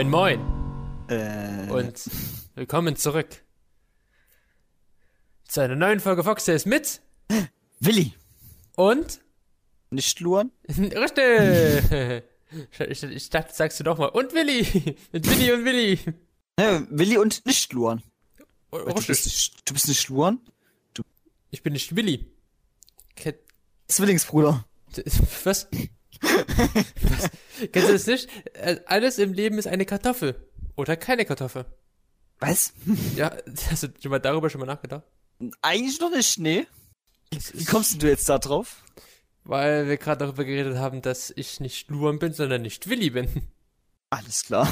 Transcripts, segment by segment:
Moin, moin. Äh, Und willkommen zurück zu einer neuen Folge Foxtails mit Willi. und Nicht luren? richtig. Ich, ich dachte, sagst du doch mal und Willi mit Willi und Willi. Ne, Willi und nicht luren. Oh, Du bist, du bist nicht luren? Ich bin nicht Willi. Zwillingsbruder. Was? Was? Kennst du das nicht? Äh, Alles im Leben ist eine Kartoffel oder keine Kartoffel. Was? Ja, hast du schon mal darüber schon mal nachgedacht? Eigentlich noch nicht, nee. Wie kommst du jetzt da drauf? Weil wir gerade darüber geredet haben, dass ich nicht Luan bin, sondern nicht Willi bin. Alles klar.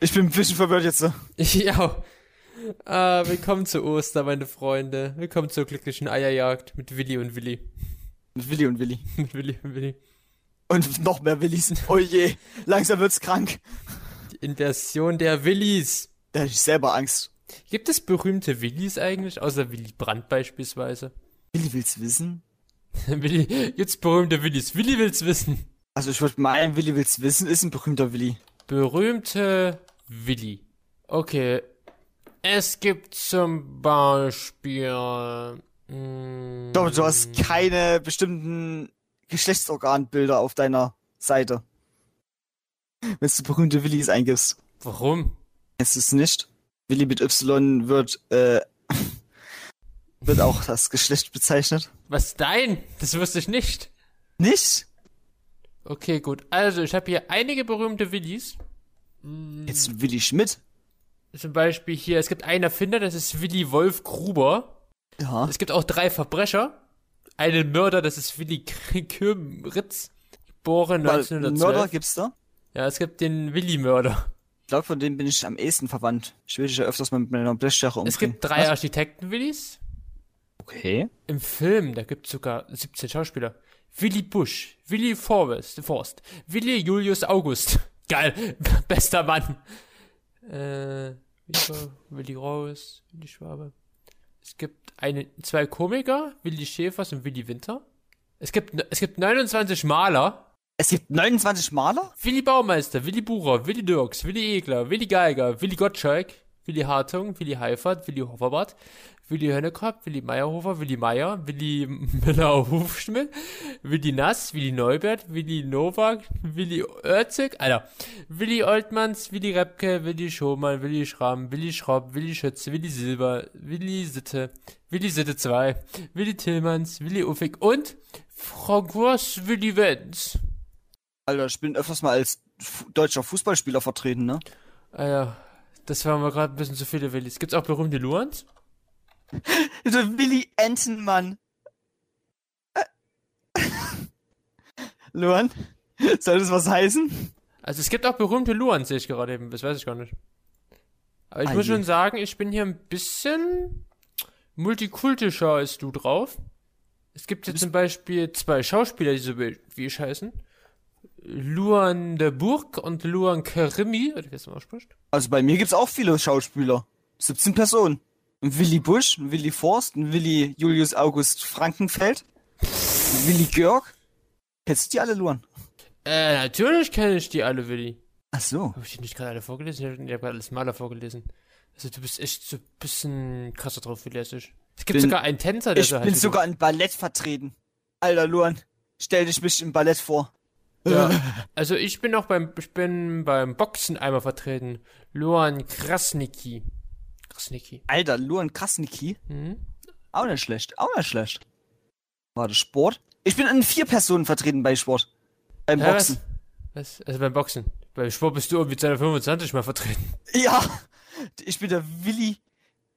Ich bin ein bisschen verwirrt jetzt. so. ja. Ah, willkommen zu Ostern, meine Freunde. Willkommen zur glücklichen Eierjagd mit Willi und Willi. Mit Willi und Willi. Mit Willi und Willi. Und noch mehr Willis. Oh je, langsam wird's krank. Die Inversion der Willis. Da hab ich selber Angst. Gibt es berühmte Willis eigentlich? Außer Willy Brandt beispielsweise. Willi will's wissen? Willi, jetzt berühmte Willis. Willi will's wissen. Also ich würde meinen, Willi will's wissen, ist ein berühmter Willi. Berühmte Willi. Okay. Es gibt zum Beispiel. mm, Ich glaube, du hast keine bestimmten Geschlechtsorganbilder auf deiner Seite. Wenn du berühmte Willis eingibst. Warum? Es nicht? Willi mit Y wird, äh, wird auch das Geschlecht bezeichnet. Was dein? Das wusste ich nicht. Nicht? Okay, gut. Also, ich habe hier einige berühmte Willis. Jetzt Willi Schmidt. Zum Beispiel hier, es gibt einen Erfinder, das ist Willi Wolf Gruber. Ja. Es gibt auch drei Verbrecher. Einen Mörder, das ist Willi Kürmritz. Geboren Weil 1912. Mörder gibt's da? Ja, es gibt den Willi-Mörder. Ich glaube, von dem bin ich am ehesten verwandt. Ich will dich ja öfters mal mit meiner Blechschere umbringen. Es gibt drei Architekten-Willis. Okay. Im Film, da gibt es sogar 17 Schauspieler. Willi Busch, Willi Forrest, Forst, Willi Julius August. Geil, bester Mann. Äh, Willi Rose, Willi Schwabe. Es gibt eine, zwei Komiker, Willi Schäfers und Willi Winter. Es gibt, es gibt 29 Maler. Es gibt 29 Maler? Willi Baumeister, Willi Bucher, Willi Dirks, Willi Egler, Willi Geiger, Willi Gottschalk, Willi Hartung, Willi Heifert, Willi Hofferbart, Willi Hönnekopf, Willi Meyerhofer, Willi Meyer, Willi Müller-Hufschmidt, Willi Nass, Willi Neubert, Willi Nowak, Willi Oerzig, Alter, Willi Oltmanns, Willi Repke, Willi Schomann, Willi Schramm, Willi Schropp, Willi Schütze, Willi Silber, Willi Sitte, Willi Sitte 2, Willi Tillmanns, Willi Uffig und Francois Willi Wenz. Alter, ich bin öfters mal als deutscher Fußballspieler vertreten, ne? Ah ja, das waren wir gerade ein bisschen zu viele Willis. Gibt's auch berühmte Luans? Der Willi Entenmann. Äh. Luan, soll das was heißen? Also es gibt auch berühmte Luans, sehe ich gerade eben. Das weiß ich gar nicht. Aber ich Ah muss schon sagen, ich bin hier ein bisschen multikultischer als du drauf. Es gibt jetzt zum Beispiel zwei Schauspieler, die so wie ich heißen. Luan de Burg und Luan Karimi, oder wie das mal ausspricht. Also bei mir gibt's auch viele Schauspieler. 17 Personen. Ein Willi Busch, ein Willi Forst, ein Willi Julius August Frankenfeld, ein Willi Georg. Kennst du die alle, Luan? Äh, natürlich kenne ich die alle, Willi. Ach so. Habe ich die nicht gerade alle vorgelesen? Ich habe hab gerade alles Maler vorgelesen. Also du bist echt so ein bisschen krasser drauf, wie lässig. Es gibt Bin- sogar einen Tänzer, der Ich so heißt bin du. sogar in Ballett vertreten. Alter, Luan, stell dich mich im Ballett vor. Ja. Also ich bin auch beim, ich bin beim Boxen einmal vertreten. Luan Krasnicki. Krasnicki. Alter, Luan Krasnicki. Mhm. Auch nicht schlecht, auch nicht schlecht. Warte, Sport? Ich bin in vier Personen vertreten bei Sport. Beim Ja, Boxen. was? was? Also beim Boxen. Beim Sport bist du irgendwie 225 mal vertreten. Ja, ich bin der Willi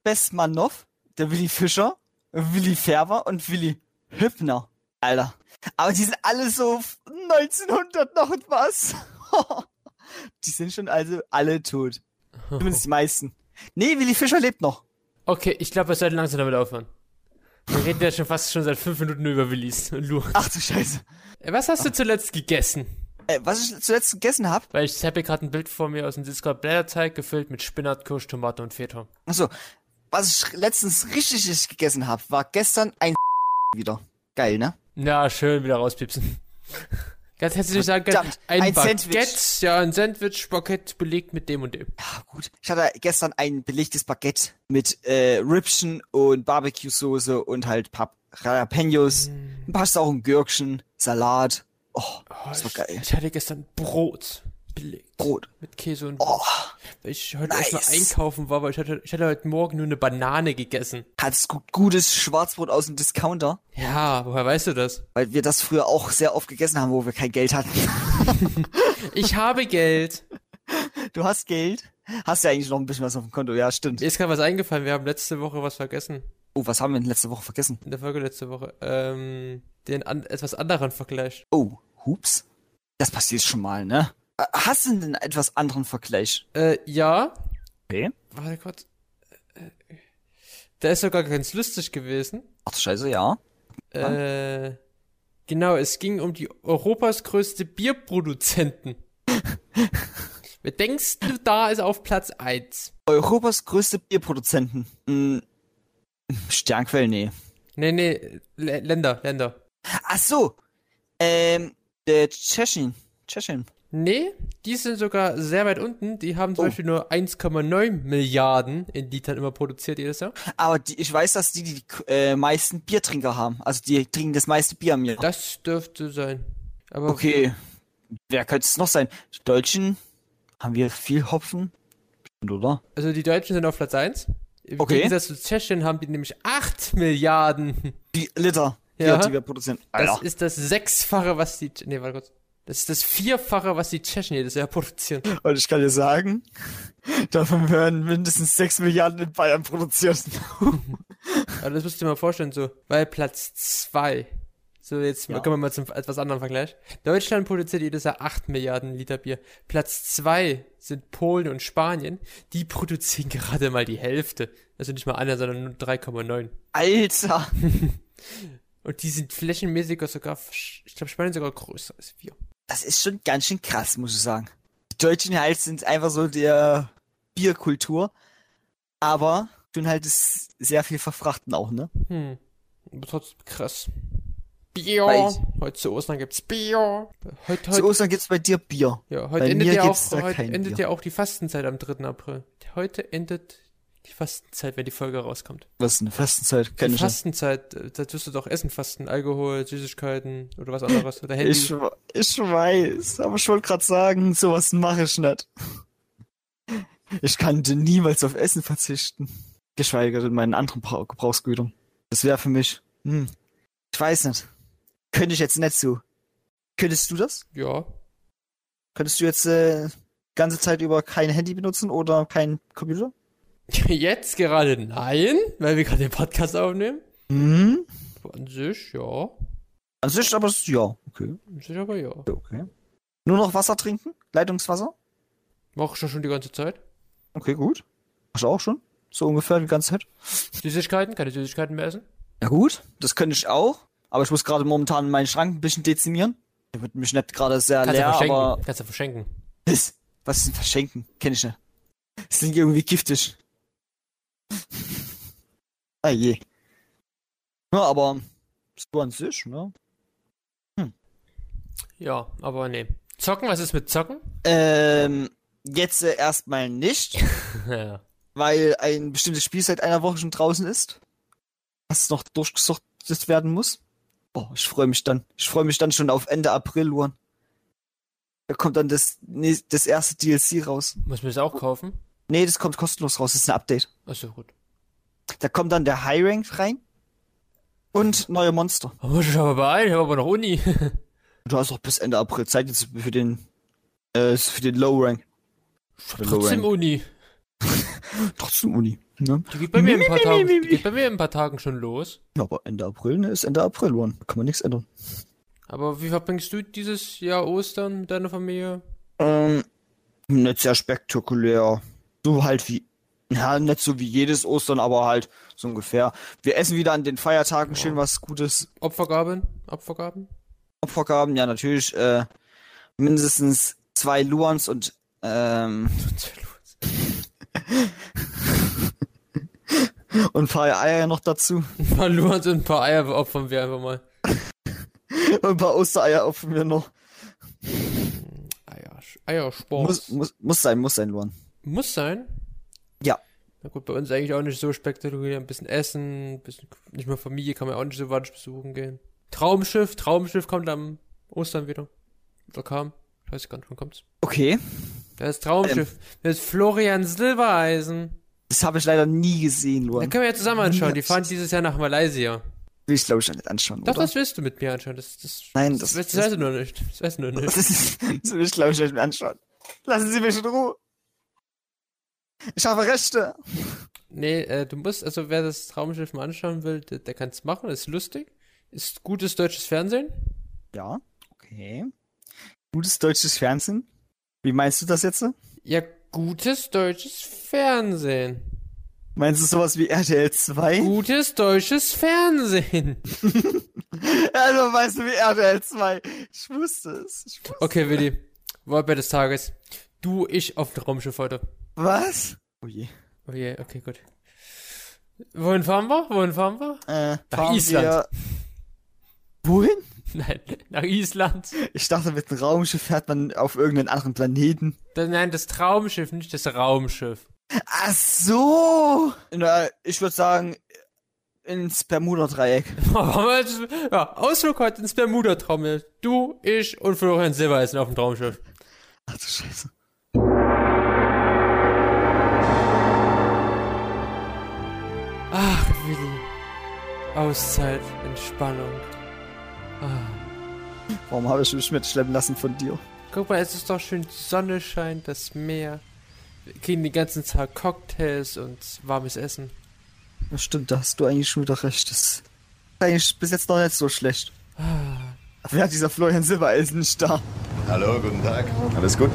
Bestmanov, der Willi Fischer, Willi Färber und Willi Hübner. Alter. Aber die sind alle so 1900 noch und was. die sind schon also alle tot. Zumindest die meisten. Nee, Willi Fischer lebt noch. Okay, ich glaube, wir sollten langsam damit aufhören. Wir reden ja schon fast schon seit fünf Minuten über Willis und Luan. Ach du Scheiße. Äh, Was hast du zuletzt gegessen? Äh, was ich zuletzt gegessen habe, Weil ich habe hier gerade ein Bild vor mir aus dem Discord Blätterteig gefüllt mit Spinat, Kirsch, Tomate und Feta. achso, was ich letztens richtig richtig gegessen habe, war gestern ein wieder. Geil, ne? Ja, schön wieder rauspiepsen. Ganz nicht sagen ein, ein Baguette, Sandwich. ja, ein Sandwich, Baguette belegt mit dem und dem. Ja, gut. Ich hatte gestern ein belegtes Baguette mit äh, Rübschen und Barbecue-Soße und halt Pap Jalapenos, Mm. ein paar sauren Gürkchen, Salat. Oh, Oh, das war ich, geil. ich hatte gestern Brot belegt. Brot. Mit Käse und Oh, Weil ich heute nice. erstmal einkaufen war, weil ich hatte, ich hatte heute Morgen nur eine Banane gegessen. hattest gut, gutes Schwarzbrot aus dem Discounter, Ja, woher weißt du das? weil wir das früher auch sehr oft gegessen haben, wo wir kein Geld hatten. Ich habe Geld. Du hast Geld? Hast ja eigentlich noch ein bisschen was auf dem Konto. Ja, stimmt. Mir ist gerade was eingefallen, wir haben letzte Woche was vergessen. Oh, was haben wir denn letzte Woche vergessen? In der Folge letzte Woche. Ähm, den an, etwas anderen Vergleich. Oh, hups. Das passiert schon mal, ne? Äh, Hast du denn einen etwas anderen Vergleich? Äh, ja. Okay. Warte kurz. Äh, Der ist sogar ganz lustig gewesen. Ach du Scheiße, ja. Äh, genau, es ging um die Europas größte Bierproduzenten. Wer denkst du, da ist auf Platz 1? Europas größte Bierproduzenten. Hm, Sternquell, nee. Nee, nee, L Länder, Länder. Ach so. Ähm, der Tschechien. Tschechien. Nee, die sind sogar sehr weit unten. Die haben zum Oh. Beispiel nur 1,9 Milliarden in Litern immer produziert jedes Jahr. Aber die, ich weiß, dass die die äh, meisten Biertrinker haben. Also die trinken das meiste Bier am Jahr. Das dürfte sein. Aber Okay. Wer könnte es noch sein? Die Deutschen haben wir viel Hopfen? Oder? Also die Deutschen sind auf Platz 1. Im Okay. Gegensatz zu Tschechien haben die nämlich 8 Milliarden. Die Liter, Ja. Bier, die wir produzieren. Das Alter. ist das Sechsfache, was die. Nee, warte kurz. Das ist das Vierfache, was die Tschechen jedes Jahr produzieren. Und ich kann dir sagen, davon werden mindestens 6 Milliarden in Bayern produziert. Aber das musst du dir mal vorstellen, so. Weil Platz 2. So, jetzt Ja. kommen wir mal zum etwas anderen Vergleich. Deutschland produziert jedes Jahr 8 Milliarden Liter Bier. Platz 2 sind Polen und Spanien. Die produzieren gerade mal die Hälfte. Also nicht mal einer, sondern nur 3,9. Alter. Und die sind flächenmäßiger sogar, ich glaube, Spanien sogar größer als wir. Das ist schon ganz schön krass, muss ich sagen. Die Deutschen halt sind einfach so der Bierkultur. Aber tun halt das sehr viel verfrachten auch, ne? Hm. Aber trotzdem krass. Bier. Weiß. Heute zu Ostern gibt's Bier. Heute, Zu heute, Ostern gibt's bei dir Bier. ja, heute bei endet mir ja gibt's auch, da heute kein endet Bier. ja auch die Fastenzeit am 3. April. Heute endet die Fastenzeit, wenn die Folge rauskommt. Was ist eine Fastenzeit? Die nicht. Fastenzeit, äh, da tust du doch Essen fasten, Alkohol, Süßigkeiten oder was anderes oder Handy. Ich, ich weiß, aber ich wollte gerade sagen, sowas mache ich nicht. Ich könnte niemals auf Essen verzichten. Geschweige denn meinen anderen Brau- Gebrauchsgütern. Das wäre für mich, hm, ich weiß nicht. Könnte ich jetzt nicht so. Könntest du das? ja. Könntest du jetzt äh, ganze Zeit über kein Handy benutzen oder kein Computer? Jetzt gerade nein, weil wir gerade den Podcast aufnehmen. Hm. Aber an sich, ja. An sich aber ja, okay. An sich aber ja. okay. Nur noch Wasser trinken? Leitungswasser? Mach ich ja schon die ganze Zeit. Okay, gut. Hast du auch schon? So ungefähr die ganze Zeit? Süßigkeiten, keine Süßigkeiten mehr essen. Ja gut, das könnte ich auch. Aber ich muss gerade momentan meinen Schrank ein bisschen dezimieren. Der wird mich nicht gerade sehr Kannst leer, verschenken. aber... Kannst du verschenken. Was? Was ist denn Verschenken? Kenn ich nicht. Das klingt irgendwie giftig. Ah je. Ja, aber so an sich, ne? Ja, aber nee. Zocken, was ist mit Zocken? Ähm, jetzt äh, erstmal nicht, ja. weil ein bestimmtes Spiel seit einer Woche schon draußen ist. Was noch durchgesuchtet werden muss. Boah, ich freue mich dann. Ich freue mich dann schon auf Ende April, Luan. Da kommt dann das, nee, das erste DLC raus. Muss mir das auch kaufen? Nee, das kommt kostenlos raus. Das ist ein Update. Achso, gut. Da kommt dann der High Rank rein. Und neue Monster. Da muss ich aber beeilen, ich habe aber noch Uni. Du hast auch bis Ende April Zeit jetzt für den, äh, für den Low Rank. Für den Low Trotzdem Rank. Uni. Trotzdem Uni. Ne? Die geht bei mir in ein paar Tagen, die geht bei mir in ein paar Tagen schon los. Ja, aber Ende April, ne, ist Ende April. Da kann man nichts ändern. Aber wie verbringst du dieses Jahr Ostern mit deiner Familie? Ähm, nicht sehr spektakulär. So halt wie, ja, nicht so wie jedes Ostern, aber halt so ungefähr. Wir essen wieder an den Feiertagen schön was Gutes. Opfergaben? Opfergaben? Opfergaben, ja, natürlich, äh, mindestens zwei Luans und, ähm, und ein paar Eier noch dazu. Ein paar Luans und ein paar Eier opfern wir einfach mal. Und ein paar Ostereier opfern wir noch. Eiersport. Muss, muss, muss sein, muss sein, Luan. Muss sein. Ja. Na gut, bei uns eigentlich auch nicht so spektakulär. Ein bisschen Essen, ein bisschen, nicht mehr Familie, kann man auch nicht so weit besuchen gehen. Traumschiff, Traumschiff kommt am Ostern wieder. Oder kam. Ich weiß gar nicht, wann kommt's. Okay. Das ist Traumschiff. Das ist Florian Silbereisen. Das habe ich leider nie gesehen, Da Luan. können wir ja zusammen anschauen. Die fahren dieses Jahr nach Malaysia. Will ich, glaube ich, nicht anschauen, Doch, oder? das willst du mit mir anschauen. Das, das, Nein, das, das- das, weißt du nur nicht. Das weißt du nur nicht. Das, ist, das will ich, glaube ich, nicht mehr anschauen. Lassen Sie mich in Ruhe. Ich habe Rechte. Nee, äh, du musst, also wer das Traumschiff mal anschauen will, der, der kann es machen, ist lustig. Ist gutes deutsches Fernsehen. Ja, okay. Gutes deutsches Fernsehen. Wie meinst du das jetzt? Ja, gutes deutsches Fernsehen. Meinst du sowas wie RTL 2? Gutes deutsches Fernsehen. Also meinst du wie RTL 2? Ich wusste es. Ich wusste Okay, Willi. Wortbett des Tages. Du, ich auf dem Raumschiff heute. Was? Oh je. Oh je, okay, gut. Wohin fahren wir? Wohin fahren wir? Äh, Nach fahren Island. Wir... Wohin? Nein, nach Island. Ich dachte, mit einem Raumschiff fährt man auf irgendeinen anderen Planeten. Das, nein, das Traumschiff, nicht das Raumschiff. Ach so. Na, ich würde sagen, ins Bermuda-Dreieck. ja, Ausflug heute ins Bermuda-Trommel. Du, ich und Florian Silbereisen auf dem Traumschiff. Ach du Scheiße. Ach, Willi. Auszeit, Entspannung. Ah. Warum habe ich mich mitschleppen lassen von dir? Guck mal, es ist doch schön, die Sonne scheint, das Meer. Wir kriegen den ganzen Tag Cocktails und warmes Essen. Das stimmt, da hast du eigentlich schon wieder recht. Das ist eigentlich bis jetzt noch nicht so schlecht. Wer hat dieser Florian Silbereisen nicht da? Hallo, guten Tag. Alles gut?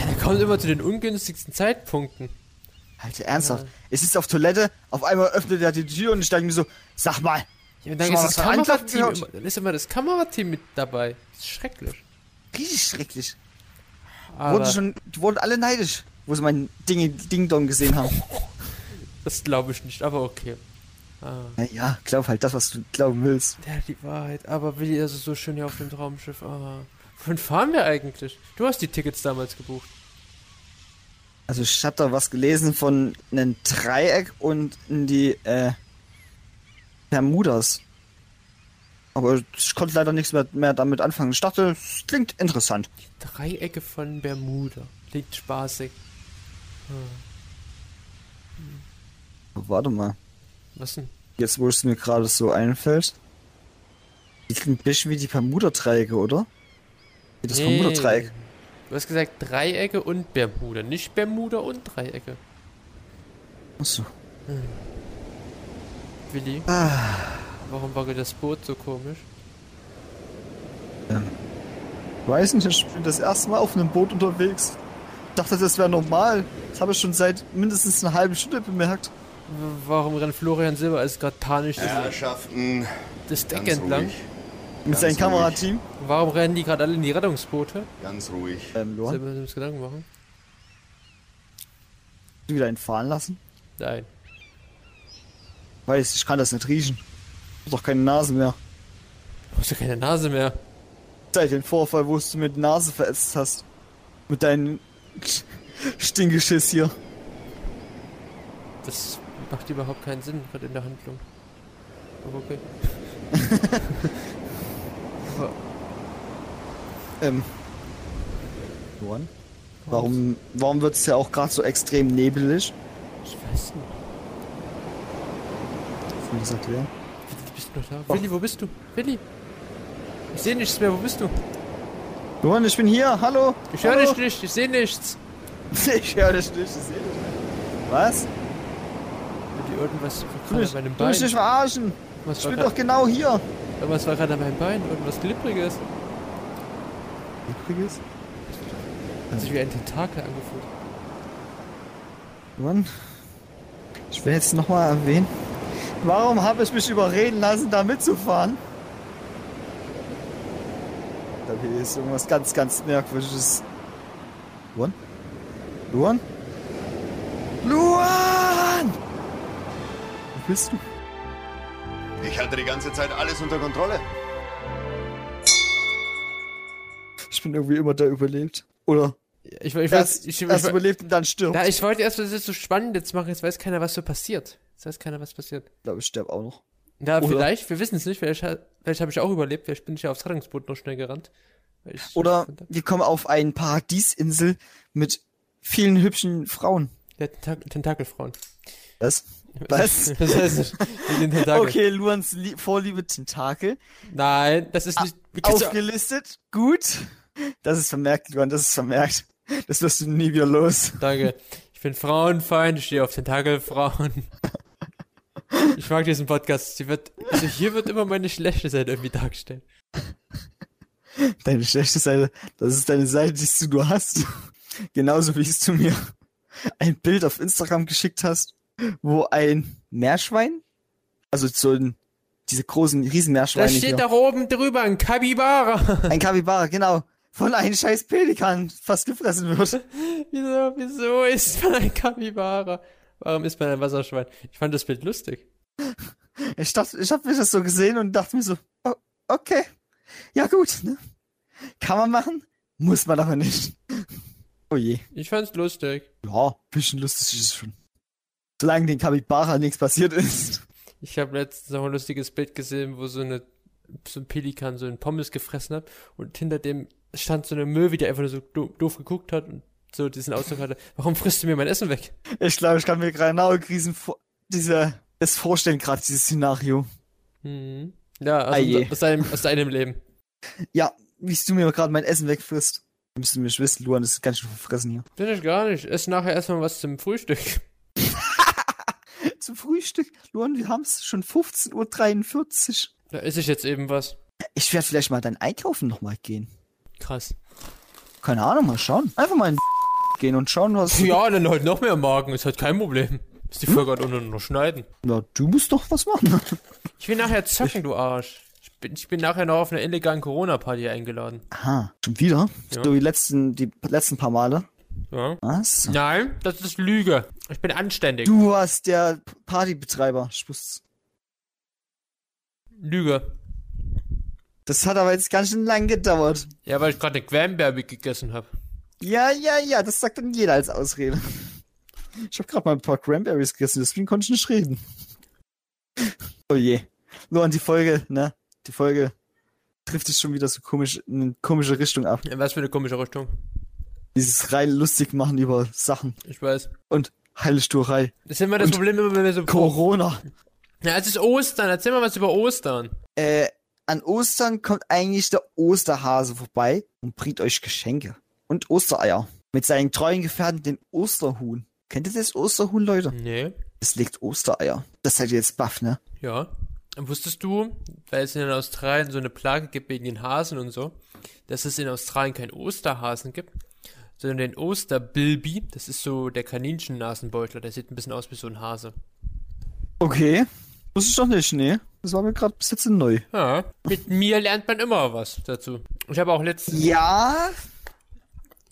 Ja, der kommt immer zu den ungünstigsten Zeitpunkten. Alter, ernsthaft. Es ist auf Toilette, auf einmal öffnet er die Tür und ich denke mir so, sag mal, Ja, dann ist das Kamerateam immer, dann ist immer das Kamerateam mit dabei. Das ist schrecklich. richtig schrecklich. Aber Wurden schon, die wurden alle neidisch, wo sie mein Ding, Ding Dong gesehen haben. das glaube ich nicht, aber okay. Ah, Naja, glaub halt das, was du glauben willst. hat die Wahrheit. Aber Willi, ist so schön hier auf dem Traumschiff. Ah. Wohin fahren wir eigentlich? Du hast die Tickets damals gebucht. Also ich hab da was gelesen von einem Dreieck und in die äh, Bermudas. Aber ich konnte leider nichts mehr, mehr damit anfangen. Ich dachte, es klingt interessant. Dreiecke von Bermuda. Klingt spaßig. Warte mal. Was denn? Jetzt, wo es mir gerade so einfällt. Die klingt ein bisschen wie die Bermuda-Dreiecke, oder? Wie das Nee. Bermuda-Dreieck. Du hast gesagt Dreiecke und Bermuda, nicht Bermuda und Dreiecke. Achso. Willi, Ah, warum wackelt das Boot so komisch? weiß nicht, ich bin das erste Mal auf einem Boot unterwegs. Ich dachte, das wäre normal. Das habe ich schon seit mindestens einer halben Stunde bemerkt. W- Warum rennt Florian Silber als gerade panisch das- Herrschaften, das Deck entlang? ruhig. Mit seinem. Kamerateam. Warum rennen die gerade alle in die Rettungsboote? Ganz ruhig. Ähm, Luan, Sollen wir uns Gedanken machen? du wieder entfahren lassen? Nein. Weiß, ich kann das nicht riechen. Ich hab doch keine Nase mehr. Du hast ja keine Nase mehr. Seit dem Vorfall, wo du mir die Nase verätzt hast. Mit deinem Stingeschiss hier. Das macht überhaupt keinen Sinn gerade in der Handlung. Aber okay. Aber Ähm. Luan? Warum, warum wird es ja auch gerade so extrem nebelig? ich weiß nicht. Mir das erklären? Willi, bist du noch da? Willi, wo bist du? Willi! Ich sehe nichts mehr, wo bist du? Luan, ich bin hier, hallo! Ich höre dich nicht, ich sehe nichts. Ich höre dich nicht, ich sehe dich nicht. Was? Irgendwas war gerade mich, an meinem du mich Bein. nicht verarschen! Was Ich bin doch genau hier! Irgendwas war gerade an meinem Bein, irgendwas Glibbriges. Übrigens? Hat sich wie ein Tentakel angefühlt. Luan, ich will jetzt nochmal erwähnen, warum habe ich mich überreden lassen, da mitzufahren? Da hier ist irgendwas ganz, ganz merkwürdiges. Luan? Luan? Luan! Wo bist du? Hatte die ganze Zeit alles unter Kontrolle. Ich bin irgendwie immer da überlebt. Oder Ich, ich, ich, erst, ich, ich, erst ich, überlebt und dann stirbt. da, ich wollte erst, das ist so spannend jetzt machen, jetzt weiß keiner, was so passiert. Jetzt weiß keiner, was passiert. Ich glaube, ich sterbe auch noch. Ja, Oder- vielleicht, wir wissen es nicht, vielleicht, vielleicht habe ich auch überlebt, vielleicht bin ich ja aufs Rettungsboot noch schnell gerannt. Oder wir kommen auf eine Paradiesinsel mit vielen hübschen Frauen. Tentak Tentakelfrauen. Was? Was? Das heißt den. Okay, Luans Lie Vorliebe Tentakel. Nein, das ist nicht. Du- Aufgelistet. Gut. Das ist vermerkt, Luan, das ist vermerkt. Das wirst du nie wieder los. Danke. Ich bin Frauenfeind, ich stehe auf Tentakelfrauen. Ich mag diesen Podcast. Sie wird, also hier wird immer meine schlechte Seite irgendwie dargestellt. Deine schlechte Seite, das ist deine Seite, die du hast. Genauso wie es zu mir ein Bild auf Instagram geschickt hast, wo ein Meerschwein, also so ein, diese großen Da Riesenmeerschweine steht hier, da oben drüber ein Kabibara. ein Kapibara, genau, von einem scheiß Pelikan fast gefressen wird. wieso, wieso ist man ein Kabibara? Warum ist man ein Wasserschwein? Ich fand das Bild lustig. Ich dachte, ich habe mir das so gesehen und dachte mir so, oh, okay, ja gut, ne? Kann man machen, muss man aber nicht. Oh je. Ich fand's lustig. Ja, bisschen lustig ist es schon. Solange den Kapibara nichts passiert ist. Ich habe letztens noch ein lustiges Bild gesehen, wo so eine so ein Pelikan so einen Pommes gefressen hat und hinter dem stand so eine Möwe, die einfach nur so do doof geguckt hat und so diesen Ausdruck hatte, warum frisst du mir mein Essen weg? Ich glaube, ich kann mir gerade genau diesen, vor- diese, das vorstellen, gerade dieses Szenario. Mhm. Ja, je. aus, deinem, aus deinem Leben. Ja, wie du mir gerade mein Essen wegfrisst. Ihr mich wissen, Luan, das ist ganz schön verfressen hier. Bin ich gar nicht. Ess nachher erstmal was zum Frühstück. Zum Frühstück, Luan, wir haben es schon 15.43 Uhr. Da esse ich jetzt eben was. Ich werde vielleicht mal dein Einkaufen nochmal gehen. Krass. Keine Ahnung, mal schauen. Einfach mal in gehen und schauen, was. Ja, dann halt noch mehr Magen, ist halt kein Problem. Ist die Folge halt unten noch schneiden. Na, du musst doch was machen. Ich will nachher zocken, du Arsch. Ich bin, ich bin nachher noch auf einer illegalen Corona-Party eingeladen. Aha, schon wieder? Ja. So die letzten, die letzten paar Male. Ja. Was? Nein, das ist Lüge. Ich bin anständig. Du warst der Partybetreiber. Ich wusste Lüge. Das hat aber jetzt ganz schön lang gedauert. Ja, weil ich gerade eine Cranberry gegessen habe. Ja, ja, ja, das sagt dann jeder als Ausrede. Ich habe gerade mal ein paar Cranberries gegessen, deswegen konnte ich nicht reden. Oh je. Nur an die Folge, ne? Die Folge trifft sich schon wieder so komisch in eine komische Richtung ab. In was für eine komische Richtung. Dieses rein lustig machen über Sachen Ich weiß. und Heilsturerei. Das ist immer das Und Problem, immer wenn wir so. Corona. Ja, es ist Ostern. Erzähl mal was über Ostern. Äh, an Ostern kommt eigentlich der Osterhase vorbei und bringt euch Geschenke. Und Ostereier. Mit seinen treuen Gefährten, den Osterhuhn. Kennt ihr das Osterhuhn, Leute? Nee. Es legt Ostereier. Das seid ihr jetzt baff, ne? Ja. Und wusstest du, weil es in Australien so eine Plage gibt wegen den Hasen und so, dass es in Australien keinen Osterhasen gibt, sondern den Osterbilby. Das ist so der Kaninchen-Nasenbeutler. Der sieht ein bisschen aus wie so ein Hase. Okay. Wusste ich doch nicht, ne? Das war mir gerade bis jetzt neu. Ja. Mit mir lernt man immer was dazu. Ich habe auch letztens, Ja,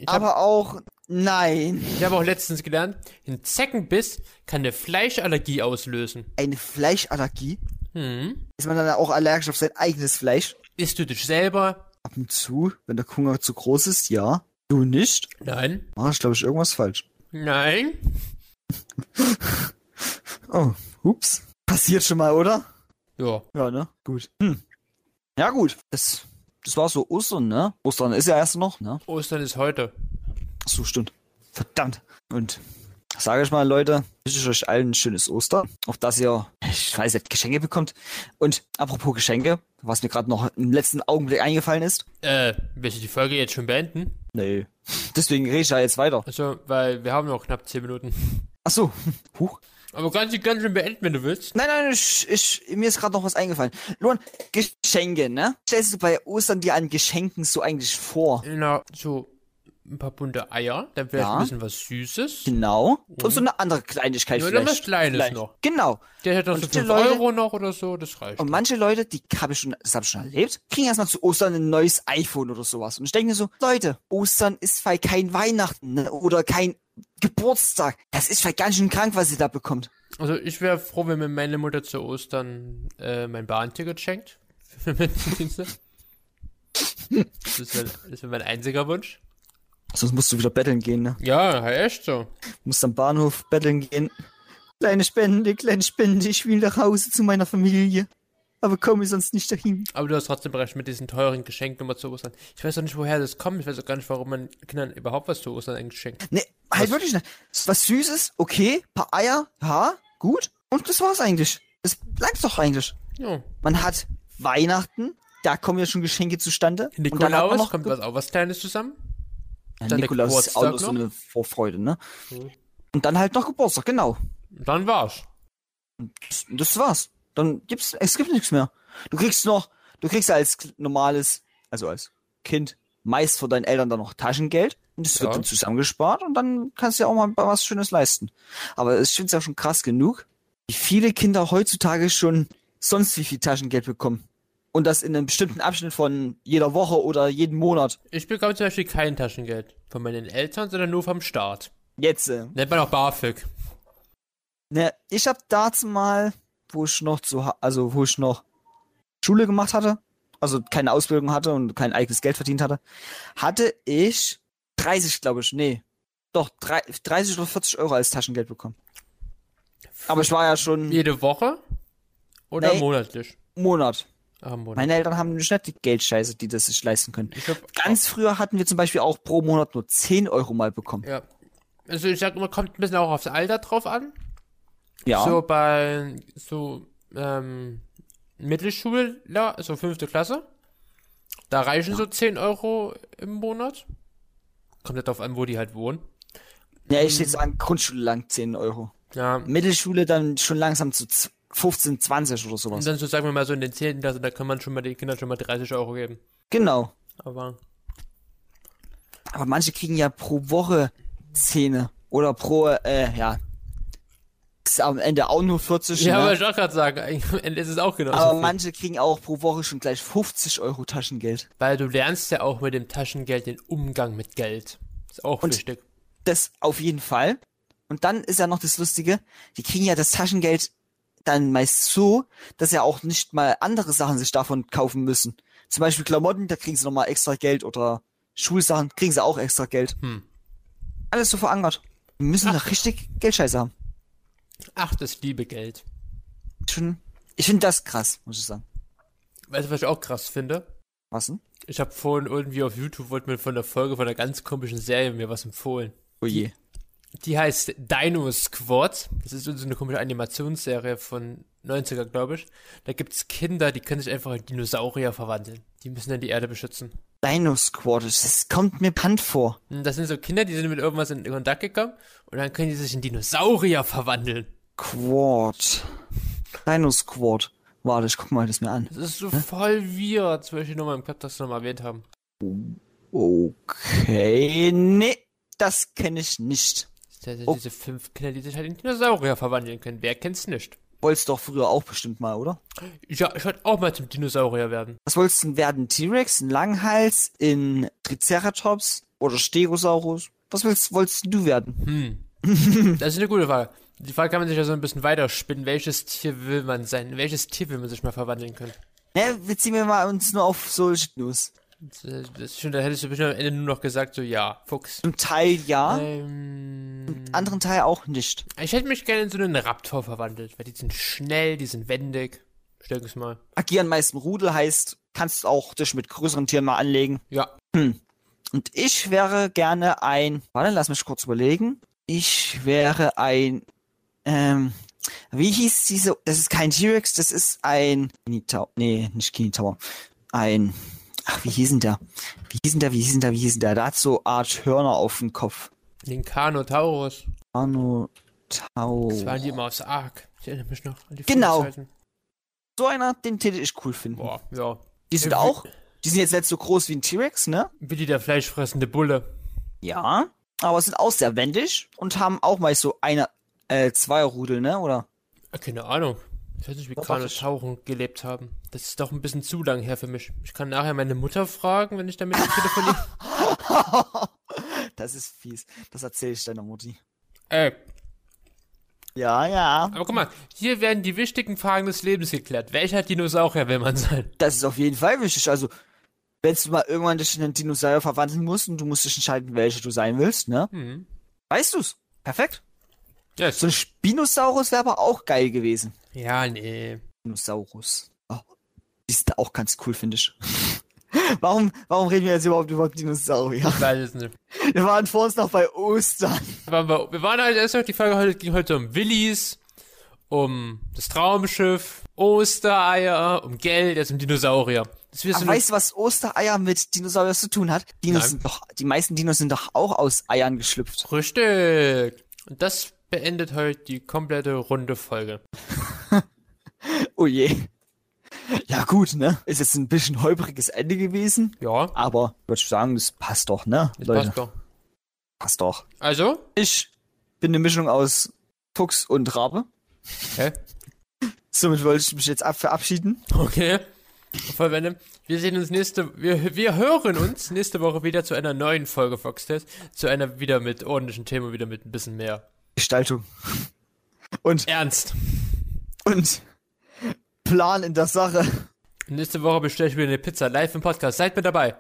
habe aber auch nein. ich habe auch letztens gelernt, ein Zeckenbiss kann eine Fleischallergie auslösen. Eine Fleischallergie? Hm. Ist man dann auch allergisch auf sein eigenes Fleisch? Isst du dich selber? Ab und zu, wenn der Hunger zu groß ist, ja. Du nicht? Nein. Mach ich, glaube ich, irgendwas falsch. Nein. Oh, ups. Passiert schon mal, oder? Ja. Ja, ne? Gut. Hm. Ja, gut. Das, das war so Ostern, ne? Ostern ist ja erst noch, ne? Ostern ist heute. Ach so, stimmt. Verdammt. Und sage ich mal, Leute, wünsche ich euch allen ein schönes Ostern. Auf dass ihr, ich weiß nicht, Geschenke bekommt. Und apropos Geschenke, was mir gerade noch im letzten Augenblick eingefallen ist. Äh, willst du die Folge jetzt schon beenden? Nee. Deswegen rede ich ja jetzt weiter. Also, weil wir haben noch knapp 10 Minuten. Ach so. Huch. Aber kannst du ganz schön beenden, wenn du willst. Nein, nein, ich, ich, mir ist gerade noch was eingefallen. Luan, Geschenke, ne? Stellst du bei Ostern dir an Geschenken so eigentlich vor? Na, so ein paar bunte Eier, dann vielleicht Ja. ein bisschen was Süßes. Genau. Und so eine andere Kleinigkeit dann vielleicht. was Kleines vielleicht. noch. Genau. Der hat noch Und so die 5 Leute- Euro noch oder so, das reicht. Und manche Leute, die habe ich schon, das habe ich schon erlebt, kriegen erstmal zu Ostern ein neues iPhone oder sowas. Und ich denke mir so, Leute, Ostern ist vielleicht kein Weihnachten ne? oder kein Geburtstag. Das ist vielleicht ganz schön krank, was ihr da bekommt. Also ich wäre froh, wenn mir meine Mutter zu Ostern äh, mein Bahnticket schenkt. Für. Das wäre das wär mein einziger Wunsch. Sonst musst du wieder betteln gehen, ne? Ja, echt so. Musst am Bahnhof betteln gehen. Kleine Spende, kleine Spende, ich will nach Hause zu meiner Familie. Aber komme sonst nicht dahin. Aber du hast trotzdem recht mit diesen teuren Geschenken immer zu Ostern. Ich weiß auch nicht, woher das kommt. Ich weiß auch gar nicht, warum man Kindern überhaupt was zu Ostern eigentlich schenkt. Ne, halt Was? wirklich nicht. Was Süßes, okay, paar Eier, ja, gut. Und das war's eigentlich. Das langt doch eigentlich. Ja. Man hat Weihnachten, da kommen ja schon Geschenke zustande. Nikolaus, noch kommt was auch was Kleines zusammen? Ja, dann Nikolaus ist auch noch so eine Vorfreude, ne? Mhm. Und dann halt noch Geburtstag, genau. Dann war's. Das, das war's. Dann gibt's, es gibt nichts mehr. Du kriegst noch, du kriegst als normales, also als Kind, meist von deinen Eltern dann noch Taschengeld. Und das wird Ja. dann zusammengespart und dann kannst du ja auch mal was Schönes leisten. Aber ich finde es ja schon krass genug, wie viele Kinder heutzutage schon sonst wie viel Taschengeld bekommen. Und das in einem bestimmten Abschnitt von jeder Woche oder jeden Monat. Ich bekomme zum Beispiel kein Taschengeld von meinen Eltern, sondern nur vom Staat. Jetzt, äh, Nennt man auch BAföG. Ne, ich hab dazu mal, wo ich noch zu, also wo ich noch Schule gemacht hatte, also keine Ausbildung hatte und kein eigenes Geld verdient hatte, hatte ich 30, glaube ich, nee, doch drei- 30 oder 40 Euro als Taschengeld bekommen. Aber ich war ja schon Jede Woche? Oder Nee. monatlich? Monat. Monat. Meine Eltern haben nicht die Geldscheiße, die das sich leisten können. Ich glaub, Ganz früher hatten wir zum Beispiel auch pro Monat nur 10 Euro mal bekommen. Ja. Also ich sag immer, kommt ein bisschen auch aufs Alter drauf an. Ja. So bei so ähm, Mittelschule, so fünfte Klasse. Da reichen so 10 Euro im Monat. Kommt ja darauf an, wo die halt wohnen. Ja, ich würde sagen, Grundschule lang 10 Euro. Ja. Mittelschule dann schon langsam zu 15, 20 oder sowas. Und dann so sagen wir mal so in den 10. Klasse, da kann man schon mal den Kindern schon mal 30 Euro geben. Genau. Aber Aber manche kriegen ja pro Woche Zähne. Oder pro, äh, ja. Ist am Ende auch nur 40. ja, ne? aber ich auch gerade sagen, am Ende ist es auch genau aber manche kriegen auch pro Woche schon gleich 50 Euro Taschengeld. Weil du lernst ja auch mit dem Taschengeld den Umgang mit Geld. Ist auch Und- wichtig. Das auf jeden Fall. Und dann ist ja noch das Lustige, die kriegen ja das Taschengeld dann meist so, dass ja auch nicht mal andere Sachen sich davon kaufen müssen. Zum Beispiel Klamotten, da kriegen sie nochmal extra Geld oder Schulsachen, kriegen sie auch extra Geld. Hm. Alles so verankert. Wir müssen da richtig Geldscheiße haben. Ach, das liebe Geld. Schon, ich finde das krass, muss ich sagen. Weißt du, was ich auch krass finde? Was denn? Ich habe vorhin irgendwie auf YouTube, wollte mir von der Folge von einer ganz komischen Serie mir was empfohlen. Oh je. Die heißt Dino Squad. Das ist so eine komische Animationsserie von 90er, glaube ich. Da gibt's Kinder, die können sich einfach in Dinosaurier verwandeln. Die müssen dann die Erde beschützen. Dino Squad, das kommt mir bekannt vor. Und das sind so Kinder, die sind mit irgendwas in Kontakt gekommen und dann können die sich in Dinosaurier verwandeln. Quad. Dino Squad. Warte, ich guck mal das mir an. Das ist so voll weird. Zum Beispiel nochmal im Club, das wir nochmal erwähnt haben. Okay, nee, das kenne ich nicht. Sind Oh. Diese fünf Kinder, die sich halt in Dinosaurier verwandeln können. Wer kennt's nicht? Wolltest doch früher auch bestimmt mal, oder? Ja, ich wollte auch mal zum Dinosaurier werden. Was wolltest du denn werden? T-Rex, ein Langhals, in Triceratops oder Stegosaurus? Was willst, wolltest du werden? Hm. das ist eine gute Frage. Die Frage kann man sich ja so ein bisschen weiterspinnen. Welches Tier will man sein? In Welches Tier will man sich mal verwandeln können? Ne, wir ziehen wir mal uns nur auf solche News. Das, schon, da hättest du bestimmt am Ende nur noch gesagt, so ja, Fuchs. Zum Teil ja, Ähm, anderen Teil auch nicht. ich hätte mich gerne in so einen Raptor verwandelt, weil die sind schnell, die sind wendig. Ich denke es mal. Agieren meist im Rudel heißt, kannst auch dich mit größeren Tieren mal anlegen. Ja. Und ich wäre gerne ein. Warte, lass mich kurz überlegen. Ich wäre ein. Ähm, wie hieß diese? Das ist kein T-Rex, das ist ein. Nee, nicht Kinitauer. Ein. Ach, wie hieß denn der? Wie hieß denn der? Wie hieß denn der? Wie hieß denn der? Der hat so Art Hörner auf dem Kopf. Den Carnotaurus. Arno Tau. Das waren die immer aus Ark. Ich erinnere mich noch an die Genau. So einer, den täte ich cool finden. Boah, ja. Die sind Ja, wie- auch. Die sind jetzt nicht so groß wie ein T-Rex, ne? Willi der fleischfressende Bulle. Ja. Aber sind auch sehr wendig und haben auch meist so eine, äh, zwei Rudel, ne? Oder? Ah, Keine Ahnung. Ich weiß nicht, wie Was Carnotauren gelebt haben. Das ist doch ein bisschen zu lang her für mich. Ich kann nachher meine Mutter fragen, wenn ich damit telefoniere. das ist fies. Das erzähle ich deiner Mutti. Ey, Ja, ja. aber guck mal, hier werden die wichtigen Fragen des Lebens geklärt. Welcher Dinosaurier will man sein? Das ist auf jeden Fall wichtig. Also, wenn du mal irgendwann dich in einen Dinosaurier verwandeln musst und du musst dich entscheiden, welche du sein willst, ne? Hm. Weißt du's? Perfekt. Ja, So ein Spinosaurus wäre aber auch geil gewesen. Ja, nee. Dinosaurus. Oh, die ist auch ganz cool, finde ich. warum, warum reden wir jetzt überhaupt über Dinosaurier? Ich weiß es nicht. Wir waren vor uns noch bei Ostern. Wir waren, bei, wir waren halt erst noch, die Folge heute ging heute um Willis, um das Traumschiff, Ostereier, um Geld, jetzt um Dinosaurier. Das Aber weißt du, was Ostereier mit Dinosauriern zu tun hat? Dinos Nein. sind doch, die meisten Dinos sind doch auch aus Eiern geschlüpft. Richtig. Und das beendet heute die komplette runde Folge. Oh je. Ja gut, ne? Ist jetzt ein bisschen holpriges Ende gewesen, Ja, aber ich würde sagen, das passt doch, ne? das Leute, passt doch. passt doch. Also, Ich bin eine Mischung aus Fuchs und Rabe. hä? Somit wollte ich mich jetzt ab verabschieden. Okay. Vollwende. Wir sehen uns nächste, wir, wir hören uns nächste Woche wieder zu einer neuen Folge Foxtest. Zu einer wieder mit ordentlichen Themen, wieder mit ein bisschen mehr Gestaltung. Und, Ernst. und Plan in der Sache. Nächste Woche bestelle ich wieder eine Pizza live im Podcast. Seid mit dabei.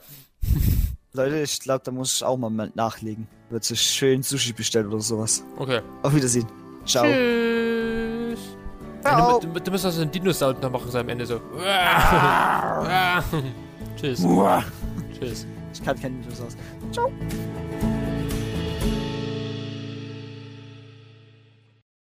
Leute, ich glaube, da muss ich auch mal nachlegen. Wird sich schön Sushi bestellt oder sowas. Okay. Auf Wiedersehen. Ciao. Tschüss. Ciao. Du, du, du musst auch so einen Dino-Sound noch machen, so am Ende so. Tschüss. Uah. Tschüss. Ich kann keinen aus. Ciao.